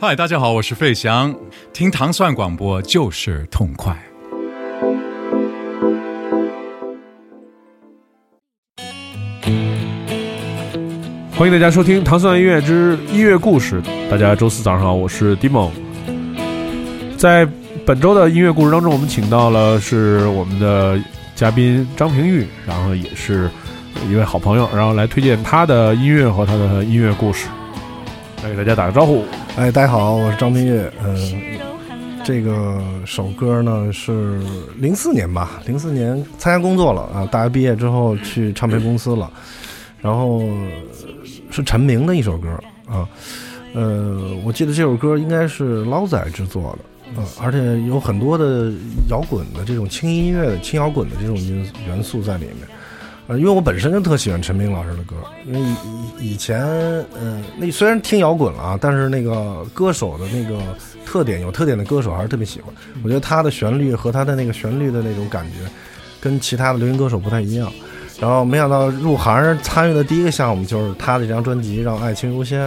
嗨，大家好，我是费翔，听糖蒜广播就是痛快。欢迎大家收听《糖蒜音乐之音乐故事》。大家周四早上好，我是 Dimo。在本周的音乐故事当中，我们请到了是我们的嘉宾张平玉，然后也是一位好朋友，然后来推荐他的音乐和他的音乐故事。来给大家打个招呼。哎，大家好，我是张明月。嗯，这个首歌呢是零四年吧，零四年参加工作了啊，大学毕业之后去唱片公司了，然后是陈明的一首歌啊。呃，我记得这首歌应该是捞仔制作的，呃，而且有很多的摇滚的这种轻音乐的轻摇滚的这种元元素在里面。呃，因为我本身就特喜欢陈明老师的歌，因为以以前，嗯，那虽然听摇滚了啊，但是那个歌手的那个特点，有特点的歌手还是特别喜欢。我觉得他的旋律和他的那个旋律的那种感觉，跟其他的流行歌手不太一样。然后没想到入行参与的第一个项目就是他的这张专辑《让爱情优先》，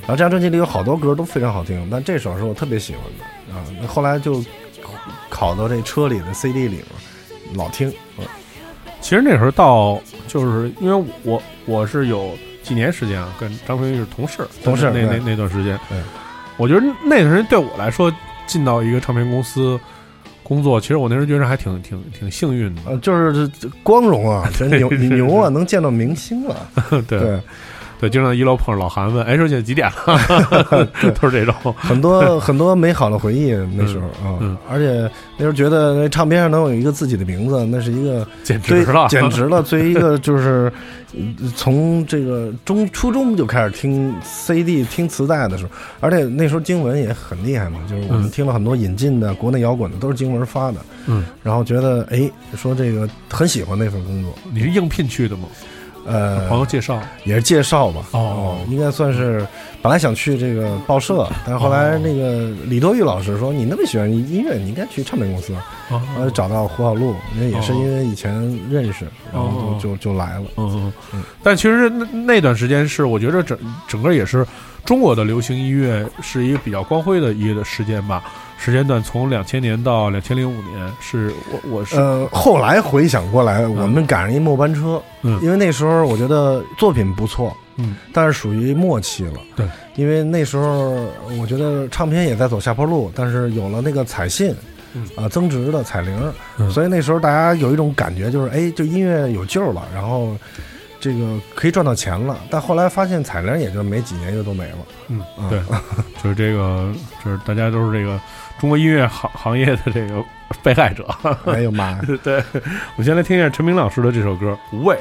然后这张专辑里有好多歌都非常好听，但这首是我特别喜欢的啊。那后来就考到这车里的 CD 里了，老听。其实那时候到就是因为我我是有几年时间啊，跟张春玉是同事，同事那那那段时间，对，我觉得那段时间对我来说，进到一个唱片公司工作，其实我那时候觉得还挺挺挺幸运的，呃，就是光荣啊，真牛你牛啊，能见到明星了，对。对，经常一楼碰上老韩问：“哎，说现在几点了？” 都是这种很多 很多美好的回忆。那时候啊，而且那时候觉得那唱片上能有一个自己的名字，那是一个简直了，简直了。作为一个 就是从这个中初中就开始听 CD、听磁带的时候，而且那时候经文也很厉害嘛，就是我们听了很多引进的国内摇滚的，都是经文发的。嗯，然后觉得哎，说这个很喜欢那份工作。你是应聘去的吗？呃，朋友介绍也是介绍吧？哦，应该算是本来想去这个报社，但是后来那个李多玉老师说：“你那么喜欢音乐，你应该去唱片公司。”呃，找到胡小璐，那也是因为以前认识，然后就就就来了。嗯嗯。但其实那那段时间是，我觉得整整个也是中国的流行音乐是一个比较光辉的一个时间吧。时间段从两千年到两千零五年，是我我是呃，后来回想过来，我们赶上一末班车，嗯，因为那时候我觉得作品不错，嗯，但是属于末期了，对，因为那时候我觉得唱片也在走下坡路，但是有了那个彩信，啊，增值的彩铃，所以那时候大家有一种感觉，就是哎，就音乐有救了，然后。这个可以赚到钱了，但后来发现彩铃也就没几年就都没了。嗯，对，就是这个，就是大家都是这个中国音乐行行业的这个被害者。哎呦妈！对，我先来听一下陈明老师的这首歌《无畏》。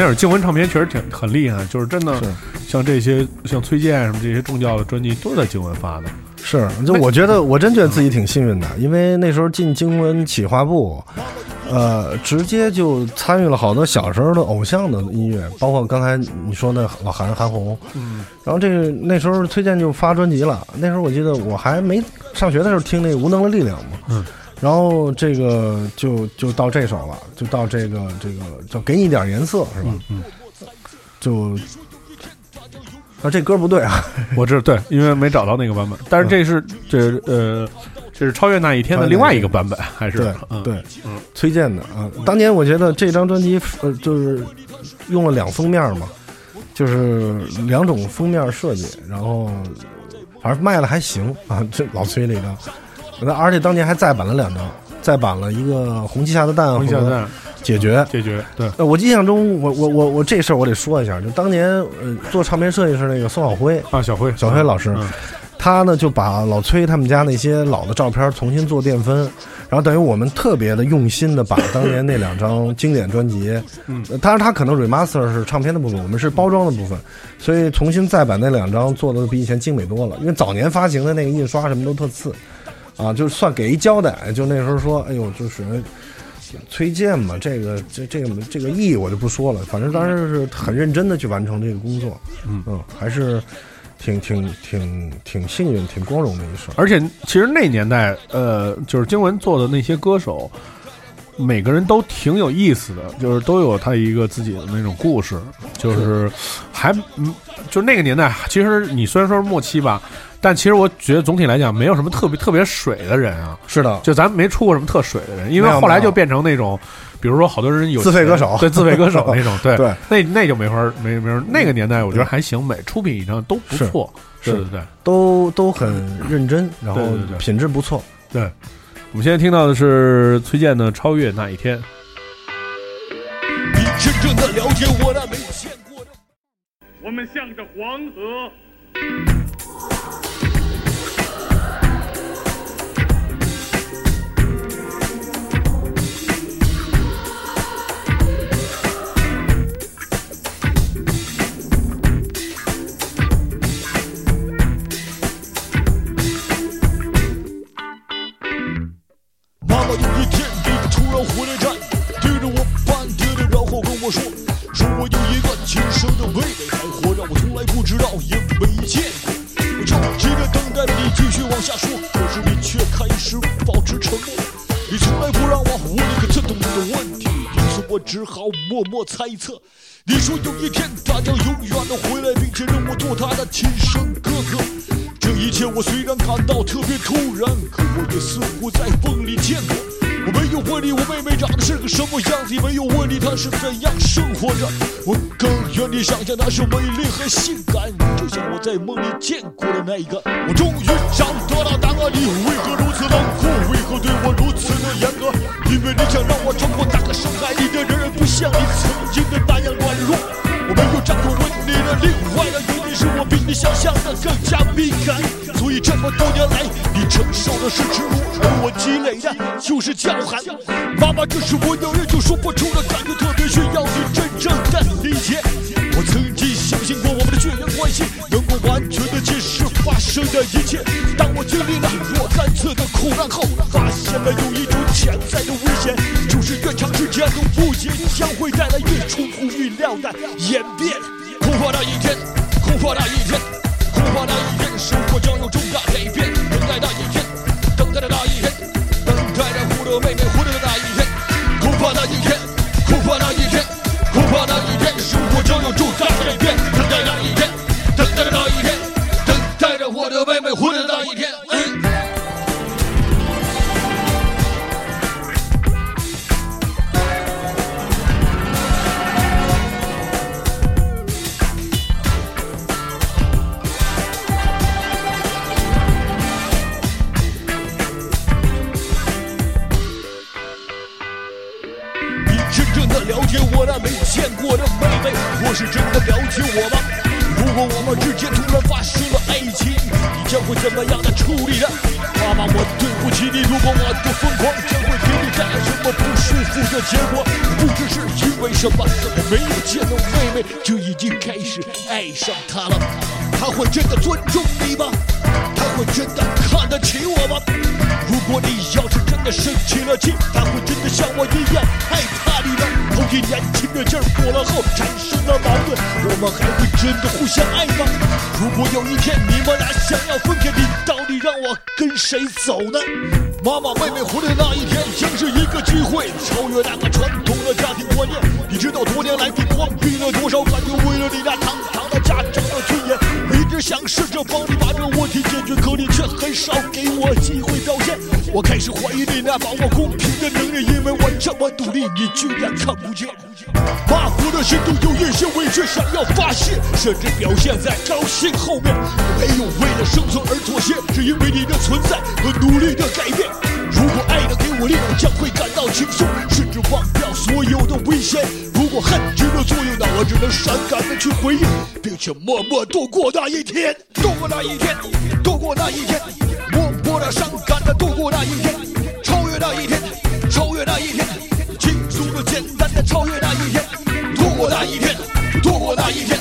那会儿静文唱片确实挺很厉害，就是真的是像这些像崔健什么这些重教的专辑都是在静文发的。是，就我觉得，我真觉得自己挺幸运的，因为那时候进经文企划部，呃，直接就参与了好多小时候的偶像的音乐，包括刚才你说那老韩韩红，嗯，然后这个那时候崔健就发专辑了，那时候我记得我还没上学的时候听那个《无能的力量》嘛，嗯，然后这个就就到这首了，就到这个这个叫给你点颜色是吧？嗯，就啊这歌不对啊，我知道，对，因为没找到那个版本，但是这是这呃，这是超越那一天的另外一个版本，还是对嗯对，嗯崔健的啊。当年我觉得这张专辑呃就是用了两封面嘛，就是两种封面设计，然后反正卖的还行啊。这老崔那张，那而且当年还再版了两张，再版了一个《红旗下的蛋》和红下蛋解决。解决，对，呃，我印象中，我我我我这事儿我得说一下，就当年呃做唱片设计师那个宋晓辉，啊，小辉，小辉老师嗯他呢就把老崔他们家那些老的照片重新做淀分，然后等于我们特别的用心的把当年那两张经典专辑，嗯呃，当然他可能 remaster 是唱片的部分，我们是包装的部分，所以重新再版那两张做的比以前精美多了，因为早年发行的那个印刷什么都特次，啊，就算给一交代，就那时候说，哎呦，就是。崔健嘛，这个这这个这个意义我就不说了，反正当时是很认真的去完成这个工作，嗯还是挺挺挺挺幸运、挺光荣的一事儿。而且其实那年代，呃，就是经文做的那些歌手，每个人都挺有意思的，就是都有他一个自己的那种故事，就是还嗯，就那个年代，其实你虽然说是末期吧，但其实我觉得总体来讲，没有什么特别特别水的人啊，是的，就咱没出过什么特水的人，因为后来就变成那种，比如说好多人有自费歌手对自费歌手那种，对 对，那那就没法儿没没法儿。那个年代我觉得还行，每出品以上都不错，是对对对都都很认真，然后品质不错。对。我们现在听到的是崔健的《超越那一天》。你真正的了解我那没见过的。我们向着黄河。给我突然回来站，对着我半天的，然后跟我说，说我有一个亲生的妹妹还活着，我从来不知道也没见过。我着急着等待你继续往下说，可是你却开始保持沉默。你从来不让我问一个这懂的问题，因此我只好默默猜测。你说有一天他将永远的回来，并且让我做他的亲生哥哥。这一切我虽然感到特别突然，可我也似乎在梦里见过。我没有问你我妹妹长得是个什么样子，也没有问你她是怎样生活着。我更愿意想象她是美丽和性感，就像我在梦里见过的那一个。我终于找到了答案，你为何如此冷酷？为何对我如此的严格？因为你想让我穿过那个深海里的人，不像你曾经的那样软弱。另外的原因是我比你想象的更加敏感，所以这么多年来你承受的是耻辱，而我积累的就是叫喊。妈妈，这是我有人就说不出的感觉，特别需要你真正的理解。我曾经相信过我们的血缘关系能够完全的解释发生的一切，当我经历了若干次的苦难后，发现了有一种潜在的危险，就是越长时间的误解将会带来越出乎预料的演变。恐怕那一天，恐怕那一天，恐怕那一天，生活将有重大改变。等待那一天，等待着那一天，等待着我的妹妹回来的那一天。恐怕那一天，恐怕那一天，恐怕那一天，生活将有重大改变。等待那一天，等待着那一天，等待着我的妹妹回来爱上他了。他会真的尊重你吗？他会真的看得起我吗？如果你要是真的生起了气，他会真的像我一样害怕你吗？头一年轻的劲儿过了后产生了矛盾，我们还会真的互相爱吗？如果有一天你们俩想要分开，你到底让我跟谁走呢？妈妈妹妹活的那一天将是一个机会，超越那个传统的家庭观念。你知道多年来你关闭了多少试着帮你把这个问题解决，可你却很少给我机会表现。我开始怀疑你那把握公平的能力，因为我这么努力，你居然看不见。妈，我的心中有一些委屈想要发泄，甚至表现在高兴后面。没有为了生存而妥协，是因为你的存在和努力的改变。如果爱能给我力量，将会感到轻松，甚至忘掉所有的危险。如果恨，我只能伤感的去回忆，并且默默度过那一天，度过那一天，度过那一天，默默的伤感的度过那一天，超越那一天，超越那一天，轻松的、简单的超越那一天，度过那一天，度过那一天，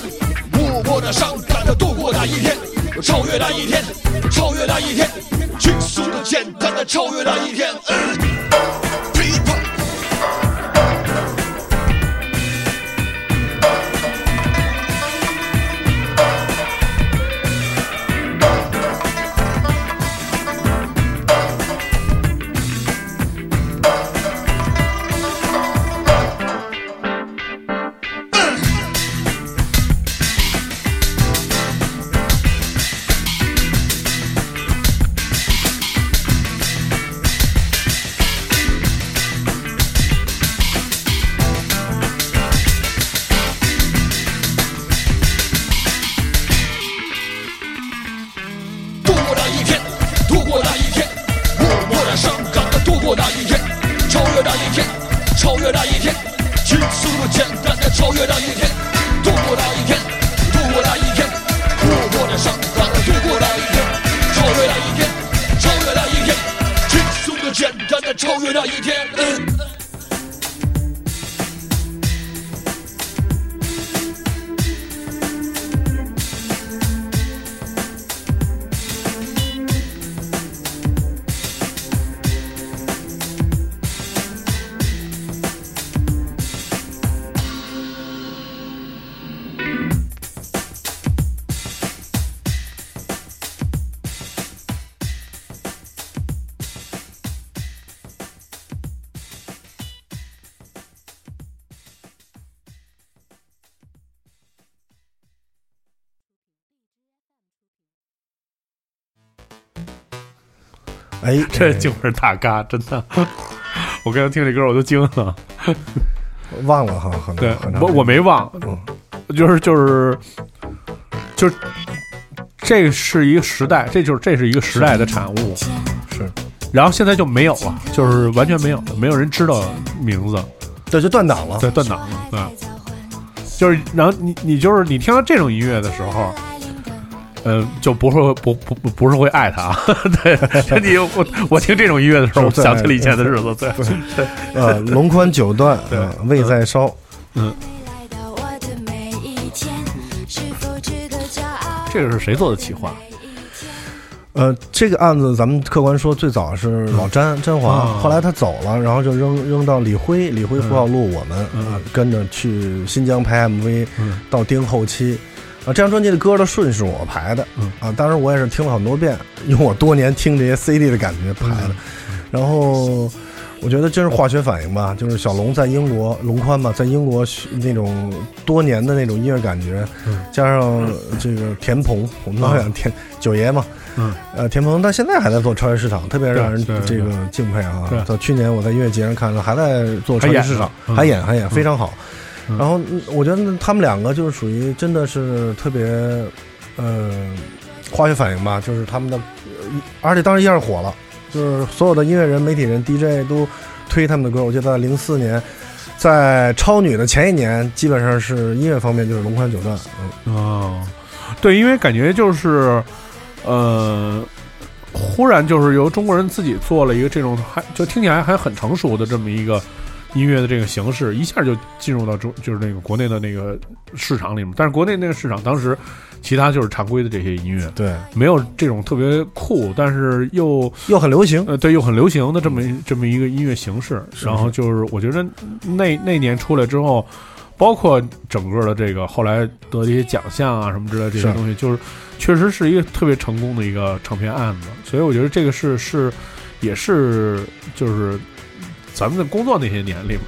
默默的伤感的度过那一天，超越那一天，超越那一天，轻松的、简单的超越那一天。嗯哎，这就是大嘎，真的。我刚才听这歌我都惊了。忘了哈，很对我我没忘，嗯就是就是就是这是一个时代，这就是这是一个时代的产物。是，然后现在就没有了，就是完全没有了，没有人知道名字，这就断档了。对，断档了，对。就是，然后你你就是你听到这种音乐的时候，呃，就不是会不不不不是会爱他啊，对，你我我听这种音乐的时候，我是想起了以前的日子，对，对，呃，龙宽九段，对。呃味在烧。嗯。这个是谁做的企划？呃，这个案子咱们客观说，最早是老詹詹华，啊。后来他走了，然后就扔扔到李辉，李辉、胡小璐，我们、嗯。呃跟着去新疆拍 MV，、嗯。到丁后期。啊，这张专辑的歌的顺序我排的，嗯。啊，当时我也是听了很多遍，用我多年听这些 CD 的感觉排的。然后我觉得这是化学反应吧，就是小龙在英国，龙宽嘛，在英国那种多年的那种音乐感觉，嗯。加上这个田鹏，我们老讲田九爷嘛，嗯，呃，田鹏他现在还在做超级市场，特别让人这个敬佩啊对。到去年我在音乐节上看到，还在做超级市场，还演嗯。还演还演，非常好。嗯然后嗯我觉得他们两个就是属于真的是特别，呃，化学反应吧，就是他们的，呃而且当时一下火了，就是所有的音乐人、媒体人、DJ 都推他们的歌。我记得在零四年，在超女的前一年，基本上是音乐方面就是龙宽九段，嗯，哦，对，因为感觉就是，呃，忽然就是由中国人自己做了一个这种还就听起来还很成熟的这么一个音乐的这个形式，一下就进入到中就是那个国内的那个市场里面。但是国内那个市场当时其他就是常规的这些音乐，对，没有这种特别酷，但是又又很流行，呃对又很流行的这么一这么一个音乐形式。然后就是我觉得那那年出来之后。包括整个的这个后来得的一些奖项啊什么之类的这些东西，就是确实是一个特别成功的一个唱片案子，所以我觉得这个是是也是就是咱们的工作那些年里面，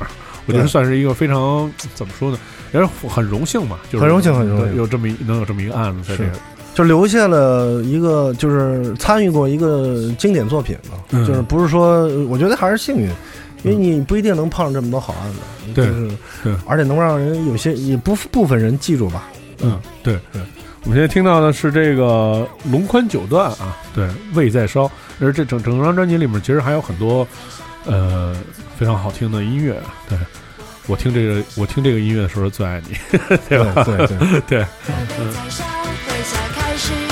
我觉得算是一个非常怎么说呢，也是很荣幸嘛，就是很荣幸很荣幸。有这么一能有这么一个案子在这个，就留下了一个，就是参与过一个经典作品嘛，嗯。就是不是说，我觉得还是幸运，因为你不一定能碰上这么多好案子，对就是对而且能让人有些也不部分人记住吧，嗯，对对。我们现在听到的是这个龙宽九段啊，对，味在烧。而这整整张专辑里面，其实还有很多呃非常好听的音乐。对我听这个，我听这个音乐的时候最爱你，对吧？对对对。对，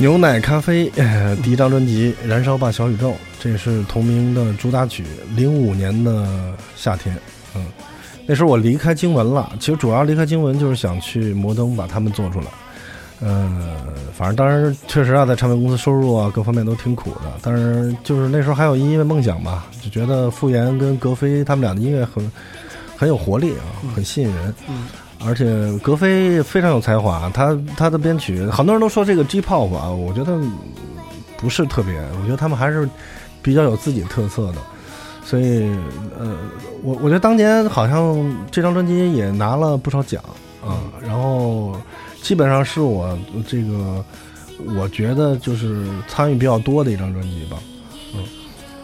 牛奶咖啡呃第一张专辑《燃烧吧小宇宙》，这是同名的主打曲，零五年的夏天，嗯，那时候我离开经文了。其实主要离开经文就是想去摩登把他们做出来。呃，反正当时确实啊，在唱片公司收入啊各方面都挺苦的，但是就是那时候还有音乐梦想吧，就觉得傅岩跟格飞他们俩的音乐很很有活力啊，很吸引人。嗯而且格飞非常有才华，他他的编曲，很多人都说这个 G-pop 啊，我觉得不是特别，我觉得他们还是比较有自己特色的。所以，呃，我我觉得当年好像这张专辑也拿了不少奖啊，然后基本上是我这个我觉得就是参与比较多的一张专辑吧。嗯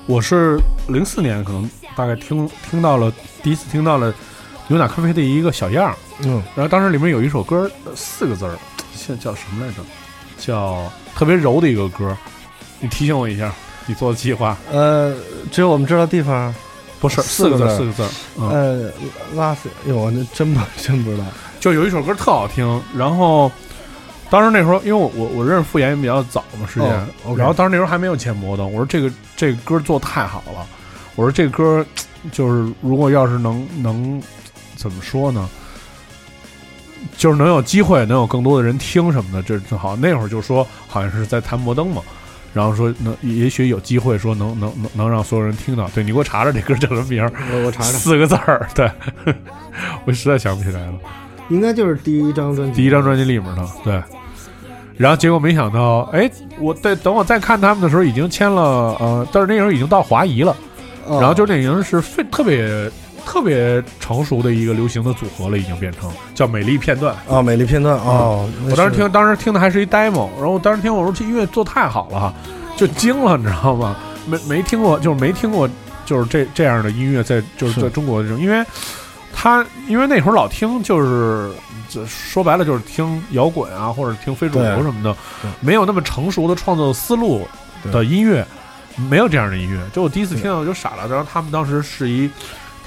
我是零四年可能大概听听到了第一次听到了牛奶咖啡的一个小样儿，嗯，然后当时里面有一首歌呃四个字儿，现在叫什么来着？叫特别柔的一个歌，你提醒我一下，你做的计划。呃，只有我们知道地方，不是四个字儿四个字呃，拉斯，哎呦，我那真不真不知道。就有一首歌特好听，然后当时那时候因为我我我认识傅岩也比较早嘛时间，然后当时那时候还没有签摩登，我说这个这个歌做太好了，我说这个歌就是如果要是能能怎么说呢？就是能有机会，能有更多的人听什么的，这正好。那会儿就说好像是在谈摩登嘛，然后说能也许有机会说能能能能让所有人听到。对你给我查查这歌叫什么名儿？我我查查，四个字儿，对，我实在想不起来了。应该就是第一张专辑，第一张专辑里面的，对。然后结果没想到，哎，我在等我再看他们的时候，已经签了，呃，但是那时候已经到华谊了，哦，然后就那已经是非特别特别成熟的一个流行的组合了，已经变成叫美丽片段。啊，美丽片段哦，我当时听，当时听的还是一 demo，然后我当时听我说这音乐做太好了哈，就惊了，你知道吗？没没听过，就是没听过，就是这这样的音乐在就是是在中国这种，因为他因为那会儿老听就是。这说白了就是听摇滚啊，或者听非主流什么的，没有那么成熟的创作思路的音乐，没有这样的音乐。就我第一次听到我就傻了，然后他们当时是一，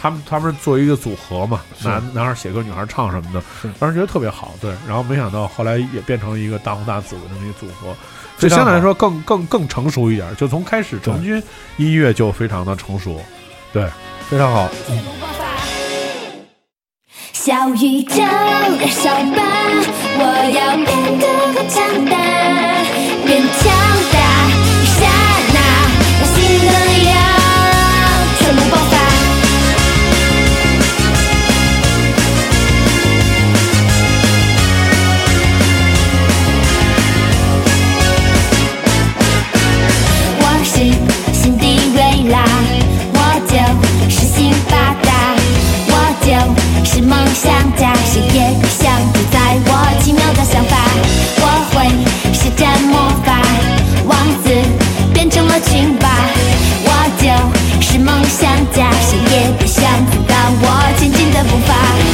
他们他们是做一个组合嘛，男男孩写歌，女孩唱什么的，当时觉得特别好，对。然后没想到后来也变成了一个大红大紫的这么一个组合，就相对来说更更更成熟一点，就从开始成军音乐就非常的成熟，对。非常好。小宇宙燃烧吧，我要变得更强大，变强就是梦想家，谁也别想主宰我奇妙的想法。我会施展魔法，王子变成了群霸，我就是梦想家，谁也别想阻挡我前进的步伐。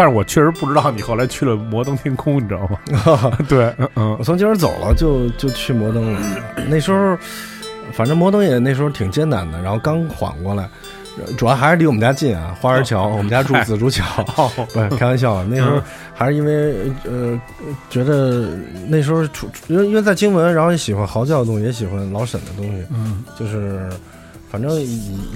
但是我确实不知道你后来去了摩登天空，你知道吗？对，嗯嗯我从今儿走了就就去摩登了。那时候，反正摩登也那时候挺艰难的，然后刚缓过来，主要还是离我们家近啊，花园桥，我们家住紫竹桥。不 是开玩笑，那时候还是因为呃觉得那时候出，因为因为在经文，然后也喜欢嚎叫的东西，也喜欢老沈的东西，嗯就是反正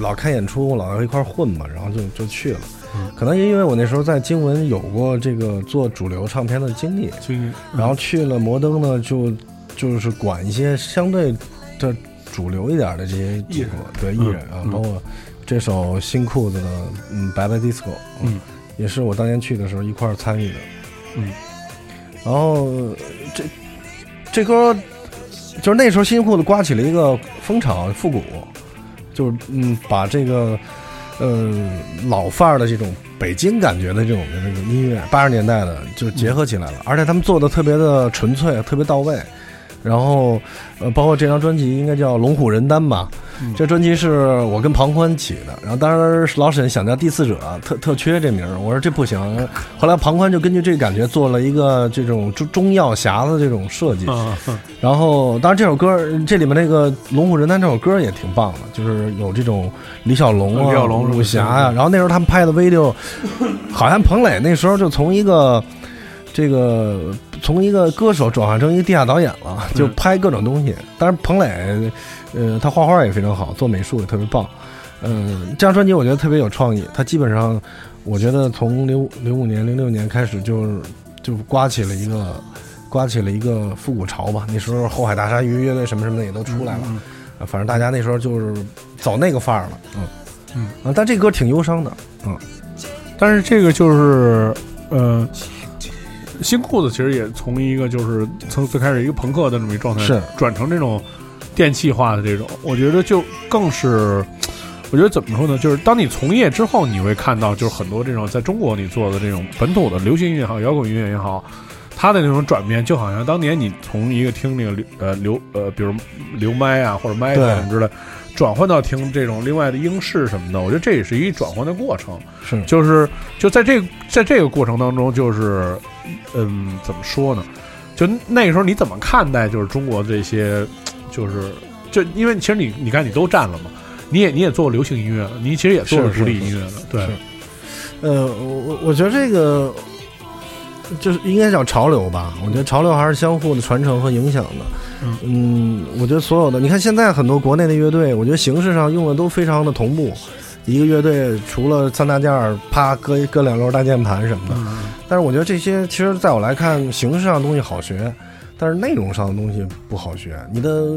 老看演出，老要一块混嘛，然后就就去了。嗯可能也因为我那时候在经文有过这个做主流唱片的经历，经然后去了摩登呢，就就是管一些相对的主流一点的这些艺人对艺人啊，嗯包括这首新裤子的嗯《白白 disco》，嗯，也是我当年去的时候一块儿参与的，嗯，然后这这歌就是那时候新裤子刮起了一个风潮，复古，就是嗯把这个呃老范儿的这种北京感觉的这种的这个音乐，八十年代的就结合起来了，而且他们做的特别的纯粹，特别到位。然后，呃，包括这张专辑应该叫《龙虎人丹》吧，这专辑是我跟庞宽起的。然后当时老沈想叫第四者，特特缺这名儿，我说这不行。后来庞宽就根据这个感觉做了一个这种中中药匣子这种设计。啊，然后，当然这首歌这里面那个《龙虎人丹》这首歌也挺棒的，就是有这种李小龙啊、李小龙武侠呀、是然后那时候他们拍的 video，好像彭磊那时候就从一个这个从一个歌手转换成一个地下导演了，就拍各种东西。当然，彭磊，呃，他画画也非常好，做美术也特别棒。嗯、这张专辑我觉得特别有创意，他基本上，我觉得从零零五年、零六年开始就就刮起了一个刮起了一个复古潮吧。那时候后海大鲨鱼乐队什么什么的也都出来了，啊反正大家那时候就是走那个范儿了，嗯嗯啊，但这歌挺忧伤的，嗯但是这个就是呃。新裤子其实也从一个就是从最开始一个朋克的这么一状态，是转成这种电气化的这种，我觉得就更是，我觉得怎么说呢？就是当你从业之后，你会看到就是很多这种在中国你做的这种本土的流行音乐也好，摇滚音乐也好，它的那种转变，就好像当年你从一个听那个流呃流呃，比如流麦啊或者麦什么之类，转换到听这种另外的英式什么的，我觉得这也是一转换的过程。是就是就在这在这个过程当中，就是嗯，怎么说呢？就那个时候你怎么看待就是中国这些，就是就因为其实你你看你都占了嘛，你也你也做过流行音乐了，你其实也做独立音乐的，对，呃，我我我觉得这个就是应该叫潮流吧。我觉得潮流还是相互的传承和影响的。嗯我觉得所有的，你看现在很多国内的乐队，我觉得形式上用的都非常的同步。一个乐队除了三大件儿，啪搁一搁两摞大键盘什么的。但是我觉得这些其实在我来看，形式上的东西好学，但是内容上的东西不好学。你的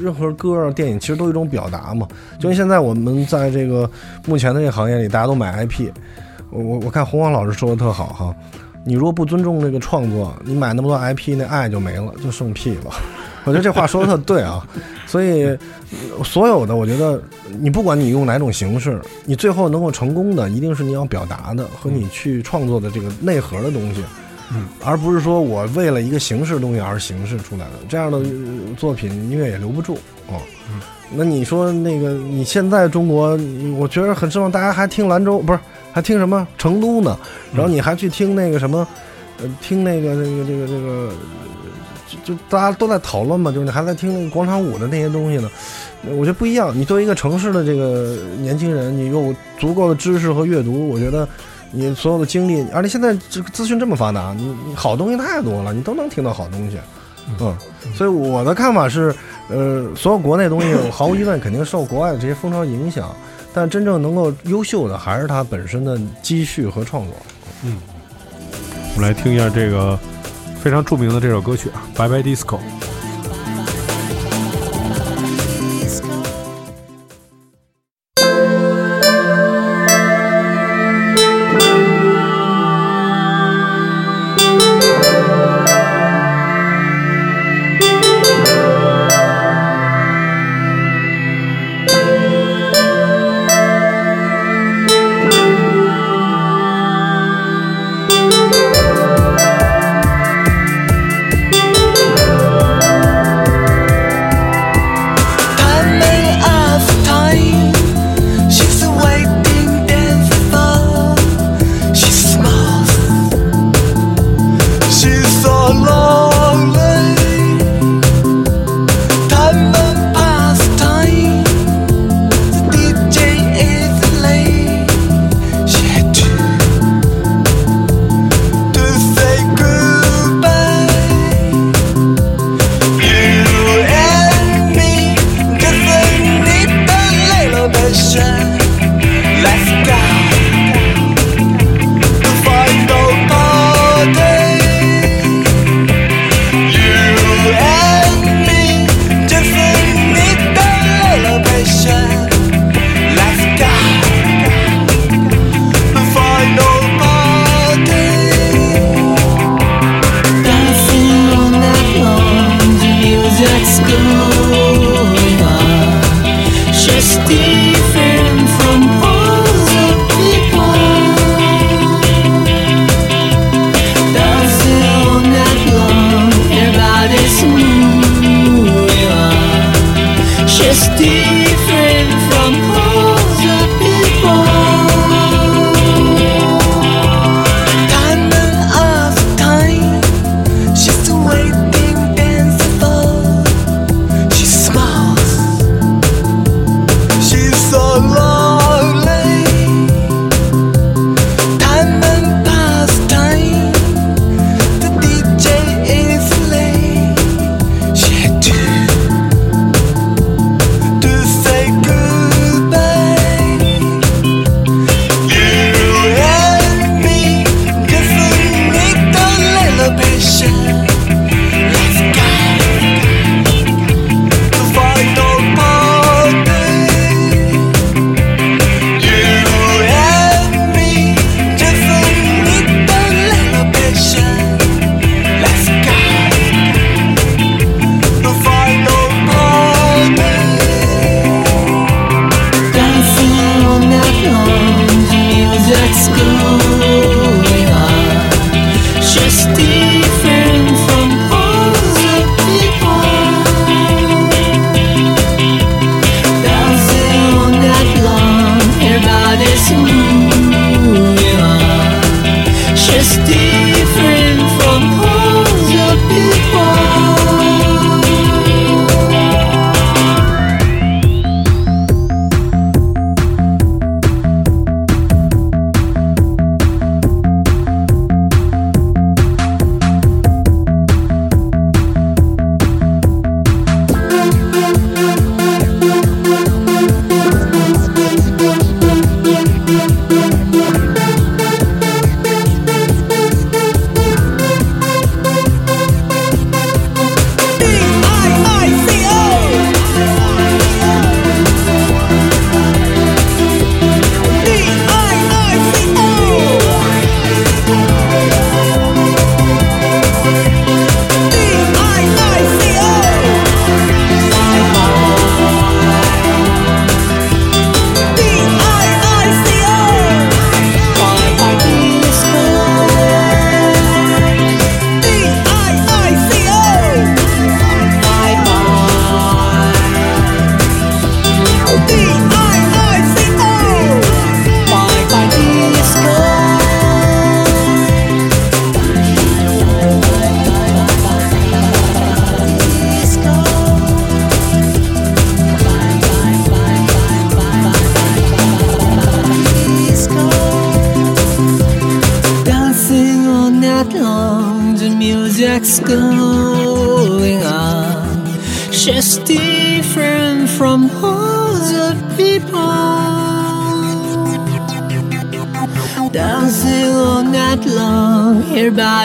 任何歌、电影其实都有一种表达嘛。就跟现在我们在这个目前的这个行业里，大家都买 IP。我我我看洪荒老师说的特好哈，你如果不尊重这个创作，你买那么多 IP，那爱就没了，就剩屁了。我觉得这话说的特对啊，所以呃所有的我觉得你不管你用哪种形式，你最后能够成功的，一定是你要表达的和你去创作的这个内核的东西，嗯，而不是说我为了一个形式东西而形式出来的，这样的呃作品音乐也留不住哦。嗯。那你说那个你现在中国，我觉得很失望，大家还听兰州不是还听什么成都呢？然后你还去听那个什么，呃，听那个那个这个这个，就就大家都在讨论嘛，就是你还在听那个广场舞的那些东西呢。我觉得不一样。你作为一个城市的这个年轻人，你有足够的知识和阅读，我觉得你所有的经历，而且现在这个资讯这么发达，你你好东西太多了，你都能听到好东西。嗯，所以我的看法是，呃，所有国内东西毫无疑问肯定受国外的这些风潮影响，但真正能够优秀的还是它本身的积蓄和创作。嗯我们来听一下这个非常著名的这首歌曲啊，《Bye Bye Disco》。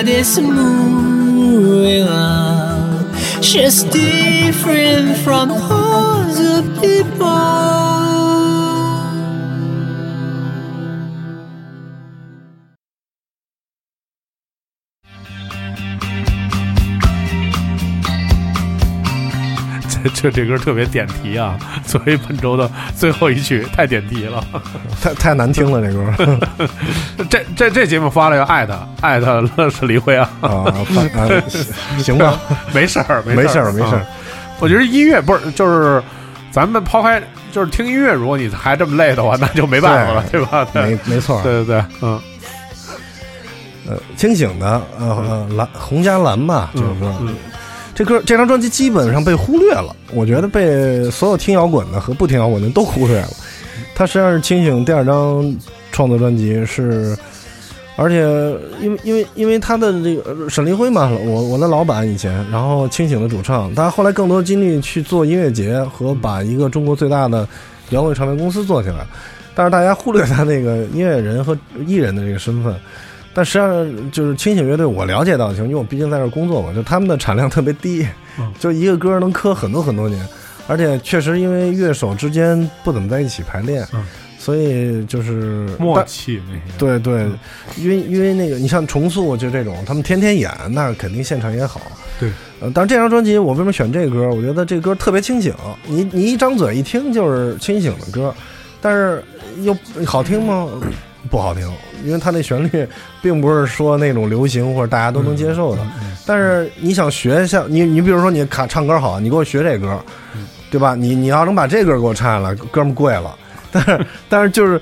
Body's moving on. She's different from 这这这歌特别点题啊，作为本周的最后一曲，太点题了。太太难听了这歌 这这这节目发了要艾特艾特乐视李辉 啊，行吧，没事儿没事儿儿没事儿啊。我觉得音乐不是就是咱们抛开就是听音乐，如果你还这么累的话，那就没办法了，对吧？对没没错，对对对，嗯呃，清醒的，呃呃，蓝红加蓝吧，就是说，嗯这歌这张专辑基本上被忽略了，我觉得被所有听摇滚的和不听摇滚的都忽略了。他实际上是清醒第二张创作专辑，是而且因为因为因为他的这个沈黎辉嘛，我我的老板以前，然后清醒的主唱，他后来更多精力去做音乐节和把一个中国最大的摇滚唱片公司做起来，但是大家忽略他那个音乐人和艺人的这个身份。但实际上就是清醒乐队，我了解到的情况，因为我毕竟在这工作过，就他们的产量特别低，嗯就一个歌能磕很多很多年，而且确实因为乐手之间不怎么在一起排练，嗯所以就是默契那些，对对，因为因为那个你像重塑就这种，他们天天演，那肯定现场也好。对，呃，但是这张专辑我为什么选这歌？我觉得这歌特别清醒，你你一张嘴一听就是清醒的歌，但是又好听吗？不好听，因为它那旋律并不是说那种流行或者大家都能接受的。但是你想学像你你比如说你卡唱歌好，你给我学这歌，对吧？你你要能把这歌给我唱下来，哥们儿贵了。但是但是就是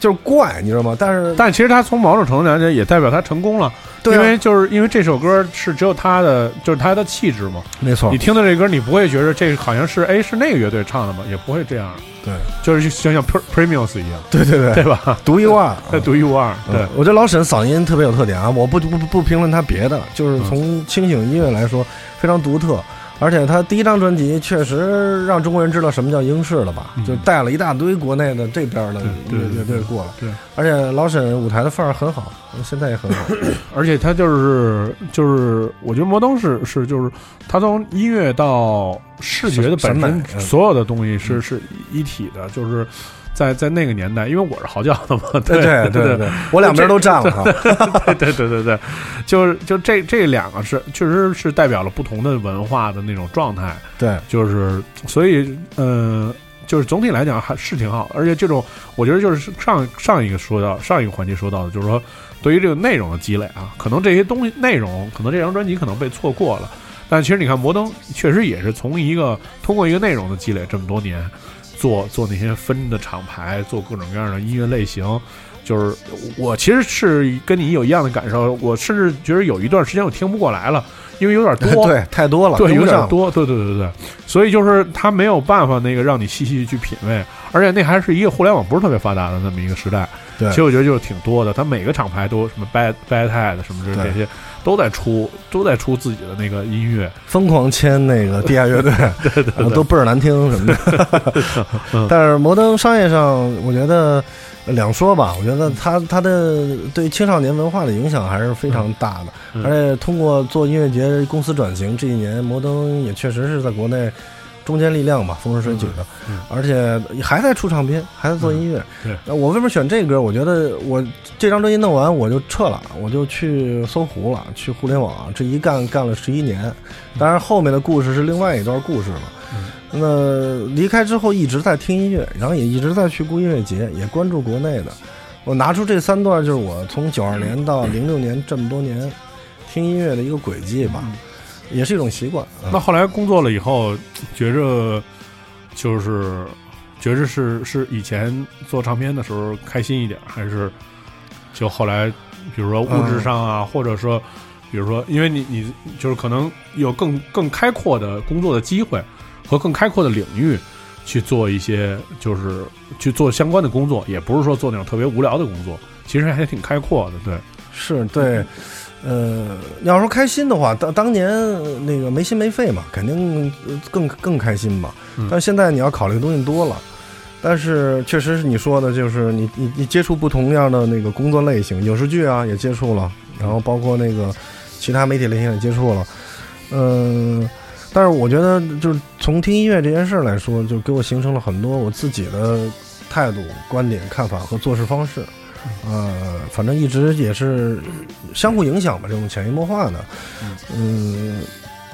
就是怪，你知道吗？但是但其实他从某种程度上讲，也代表他成功了，对啊因为就是因为这首歌是只有他的，就是他的气质嘛。没错你，听到这歌，你不会觉得这好像是哎是那个乐队唱的吗？也不会这样，对就是就像 Pre- Premiums 一样，对对对对吧？独一无二。对独一无二，对嗯，我觉得老沈嗓音特别有特点啊！我不不不不评论他别的，就是嗯从清醒音乐来说非常独特，而且他第一张专辑确实让中国人知道什么叫英式了吧？嗯就带了一大堆国内的这边的对对乐乐队过来，对，而且老沈舞台的范儿很好，现在也很好。而且他就是就是，我觉得摩登是是就是他从音乐到视觉的本审美身，嗯所有的东西是是一体的，就是在在那个年代，因为我是嚎叫的嘛，对对对对，我两边都占了。对对对对对，就是就这这两个是确实是代表了不同的文化的那种状态，对，就是所以呃，就是总体来讲还是挺好，而且这种我觉得就是上上一个说到上一个环节说到的，就是说对于这个内容的积累啊，可能这些东西内容可能这张专辑可能被错过了，但其实你看摩登确实也是从一个通过一个内容的积累这么多年，做做那些分的厂牌，做各种各样的音乐类型。就是我其实是跟你有一样的感受，我甚至觉得有一段时间我听不过来了，因为有点多，对，太多了，对。有点多，对对对对对，所以就是他没有办法那个让你细细去品味，而且那还是一个互联网不是特别发达的那么一个时代。对其实我觉得就是挺多的，他每个厂牌都什么 Bad Bad Tide 什么之类的对这些都在出，都在出自己的那个音乐。疯狂签那个地下乐队，都倍儿难听什么的。嗯 但是摩登商业上，我觉得呃两说吧，我觉得他他的对青少年文化的影响还是非常大的，嗯而且通过做音乐节公司转型，这一年摩登也确实是在国内。中坚力量吧，风生水起的，嗯而且还在出唱片，还在做音乐。我为什么选这歌？我觉得我这张专辑弄完我就撤了，我就去搜狐了，去互联网，这一干干了十一年。当然后面的故事是另外一段故事了。那离开之后一直在听音乐，然后也一直在去顾音乐节，也关注国内的。我拿出这三段，就是我从九二年到零六年这么多年听音乐的一个轨迹吧，也是一种习惯。啊那后来工作了以后，觉着就是觉着是是以前做唱片的时候开心一点，还是就后来比如说物质上啊，或者说比如说因为你你就是可能有更更开阔的工作的机会和更开阔的领域。去做一些，就是去做相关的工作，也不是说做那种特别无聊的工作，其实还挺开阔的。对，是对，呃，要说开心的话，当当年呃那个没心没肺嘛，肯定呃更更开心嘛。嗯但现在你要考虑的东西多了，但是确实是你说的，就是你你你接触不同样的那个工作类型，影视剧啊也接触了，然后包括那个其他媒体类型也接触了，嗯、但是我觉得，就是从听音乐这件事来说，就给我形成了很多我自己的态度、观点、看法和做事方式。呃，反正一直也是相互影响吧，这种潜移默化的。嗯，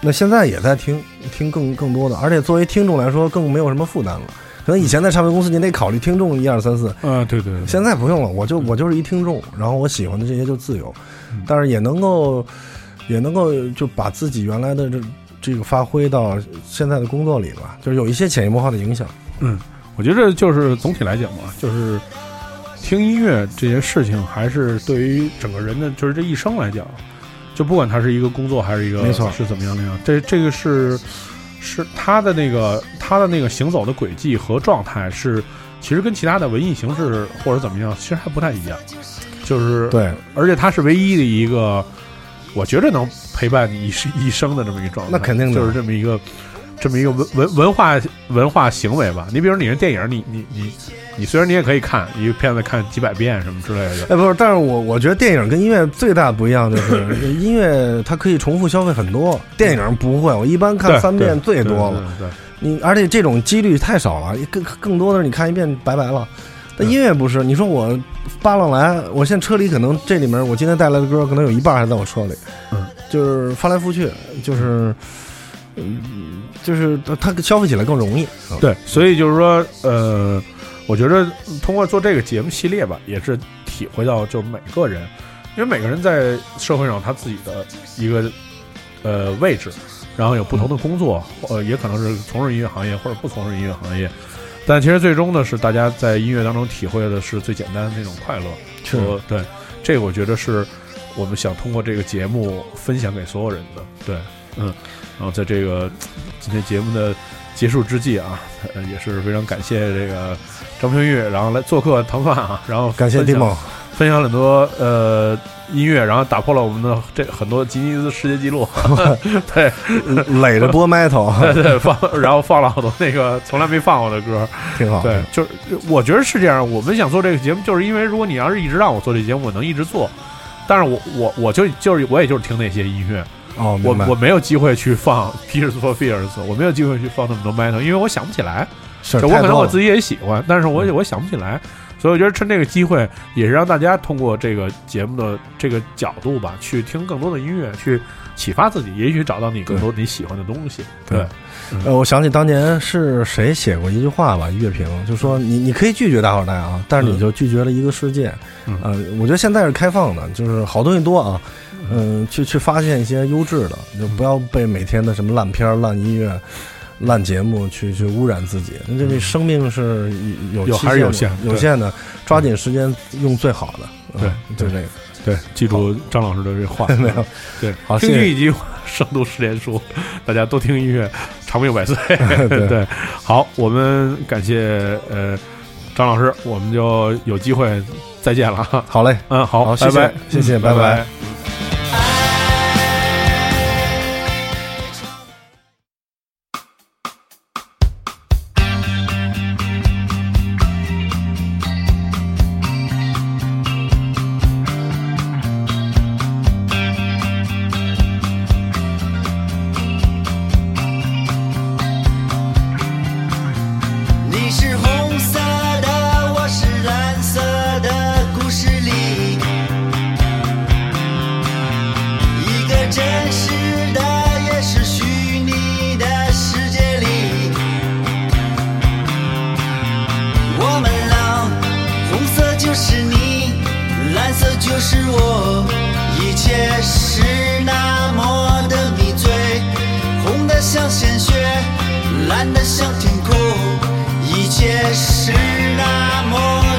那现在也在听听更更多的，而且作为听众来说，更没有什么负担了。可能以前在唱片公司，你得考虑听众一二三四，啊，对对对，现在不用了，我就我就是一听众，然后我喜欢的这些就自由，但是也能够也能够就把自己原来的这这个发挥到现在的工作里吧，就是有一些潜移默化的影响。嗯我觉得就是总体来讲嘛，就是听音乐这件事情，还是对于整个人的就是这一生来讲，就不管他是一个工作还是一个没错。是怎么样那样，这这个是是他的那个他的那个行走的轨迹和状态是，其实跟其他的文艺形式或者怎么样，其实还不太一样，就是对，而且他是唯一的一个，我觉得能陪伴你一生一生的这么一个状态，那肯定的。就是这么一个这么一个文文文化文化行为吧。你比如你是电影，你你你你虽然你也可以看一个片子看几百遍什么之类的，哎，不是，但是我我觉得电影跟音乐最大的不一样就是 音乐它可以重复消费很多，电影不会，我一般看三遍最多了。对对对你而且这种几率太少了，更更多的是你看一遍拜拜了。那音乐不是，你说我扒拉来，我现在车里可能这里面我今天带来的歌可能有一半还在我车里，嗯，就是翻来覆去，就是，嗯，就是它它消费起来更容易，啊对，所以就是说，呃，我觉得通过做这个节目系列吧，也是体会到，就每个人，因为每个人在社会上他自己的一个呃位置，然后有不同的工作，呃，也可能是从事音乐行业或者不从事音乐行业，但其实最终呢，是大家在音乐当中体会的是最简单的那种快乐。对，这个我觉得是我们想通过这个节目分享给所有人的。对，嗯，然后在这个今天节目的结束之际啊，呃，也是非常感谢这个张平玉，然后来做客糖蒜啊，然后感谢丁梦，分享很多呃音乐，然后打破了我们的这很多吉尼斯世界纪录，对垒着播 metal，对对，放 然后放了好多那个从来没放过的歌，挺好。对，就是我觉得是这样。我们想做这个节目，就是因为如果你要是一直让我做这节目，我能一直做，但是我我我就就是我也就是听那些音乐，哦，我我没有机会去放 Tears for Fears，我没有机会去放那么多 metal，因为我想不起来。是我可能我自己也喜欢，但是我也我想不起来，所以我觉得趁这个机会，也是让大家通过这个节目的这个角度吧，去听更多的音乐，去启发自己，也许找到你更多你喜欢的东西。对。呃，我想起当年是谁写过一句话吧，乐评就说你你可以拒绝大伙儿带啊，但是你就拒绝了一个世界。嗯。呃，我觉得现在是开放的，就是好东西多啊，嗯、去去发现一些优质的，就不要被每天的什么烂片儿、烂音乐。烂节目去去污染自己，那这这生命是有有还是有限有限的，抓紧时间用最好的。对嗯就这个。对，记住张老师的这话。没有，对，好听剧一集，胜读十年书，大家都听音乐，长命百岁。对对，好，我们感谢呃张老师，我们就有机会再见了哈。好嘞，嗯，好，拜拜，谢谢拜拜就是我一切是那么的迷醉红的像鲜血蓝的像天空一切是那么